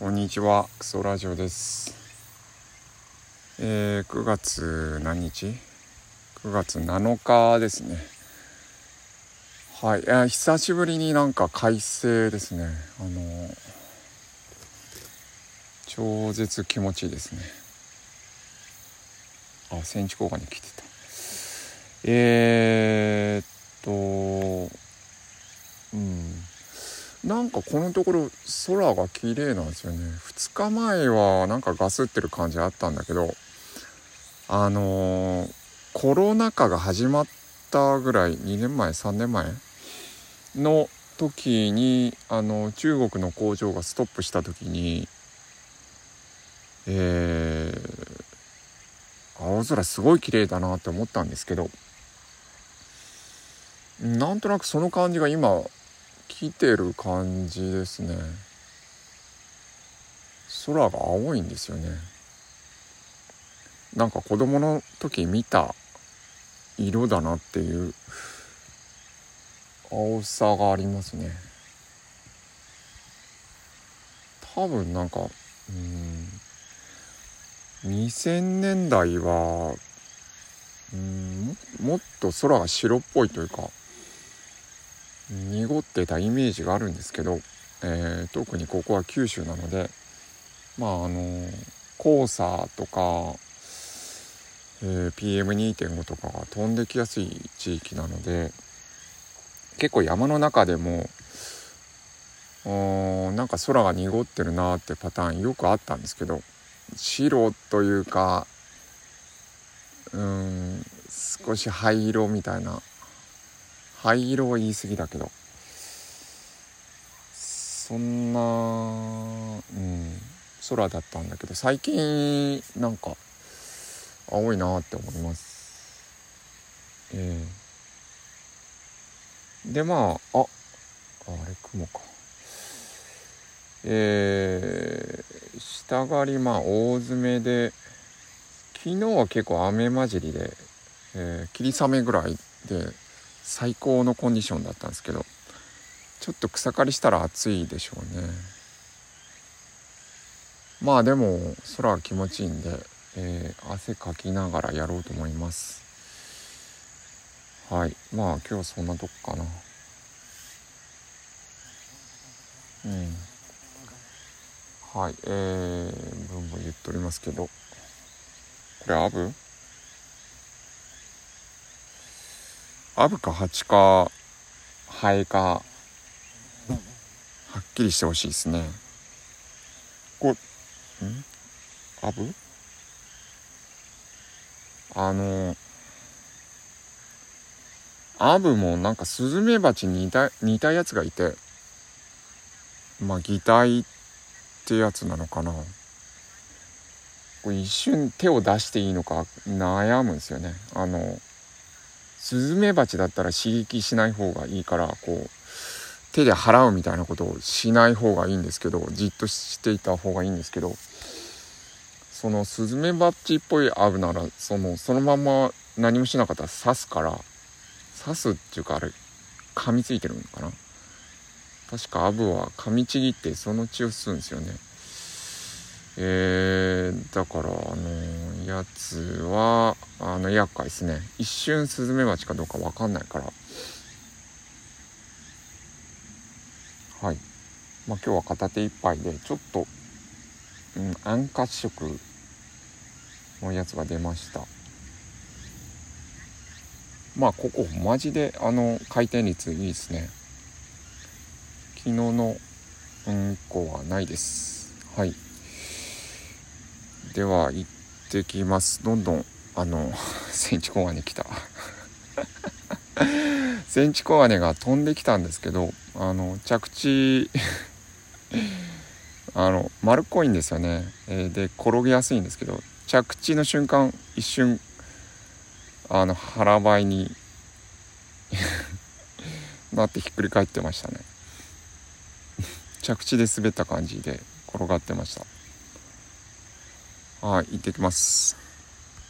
こんにちは、クソラジオです。えー、9月何日 ?9 月7日ですね。はい、え、久しぶりになんか快晴ですね。あのー、超絶気持ちいいですね。あ、センチ効果に来てた。えー、っと、なんかこのところ空が綺麗なんですよね。2日前はなんかガスってる感じあったんだけどあのー、コロナ禍が始まったぐらい2年前3年前の時にあの中国の工場がストップした時にえー、青空すごい綺麗だなって思ったんですけどなんとなくその感じが今来てる感じですね。空が青いんですよね。なんか子供の時見た色だなっていう青さがありますね。多分なんかうん2000年代はうんもっと空が白っぽいというか濁ってたイメージがあるんですけど、えー、特にここは九州なのでまああの黄砂とか、えー、PM2.5 とかが飛んできやすい地域なので結構山の中でもなんか空が濁ってるなってパターンよくあったんですけど白というかうん少し灰色みたいな灰色は言い過ぎだけど。そんなうん。空だったんだけど最近なんか青いなって思います。ええ。ー、でまあああれ雲か。えー、下がりまあ大詰めで昨日は結構雨混じりで、えー、霧雨ぐらいで最高のコンディションだったんですけどちょっと草刈りしたら暑いでしょうね。まあでも空が気持ちいいんで、えー、汗かきながらやろうと思います。はい。まあ今日はそんなとこかな。うん。はい。えー、ブンブン言っておりますけどこれアブ？アブかハチかハエかはっきりしてほしいですね。こん？アブ？あのアブもなんかスズメバチに似た似たやつがいてまあ擬態ってやつなのかな。これ一瞬手を出していいのか悩むんですよね。あのスズメバチだったら刺激しない方がいいからこう手で払うみたいなことをしない方がいいんですけどじっとしていた方がいいんですけどそのスズメバチっぽいアブならそのそのまま何もしなかったら刺すから刺すっていうかあれ噛みついてるのかな？確かアブは噛みちぎってその血を吸うんですよね。えー、だからあのやつはあの厄介ですね。一瞬スズメバチかどうか分かんないから。はい。まあ今日は片手一杯でちょっと、うん、暗褐色のやつが出ました。まあここマジであの回転率いいですね。昨日のうんこはないです。はい。では行ってきます。どんどんあの センチコガネ来た。センチコガネが飛んできたんですけどあの着地 あの丸っこいんですよね、えー、で転げやすいんですけど着地の瞬間一瞬あの腹ばいになってひっくり返ってましたね。着地で滑った感じで転がってました。はい行ってきます。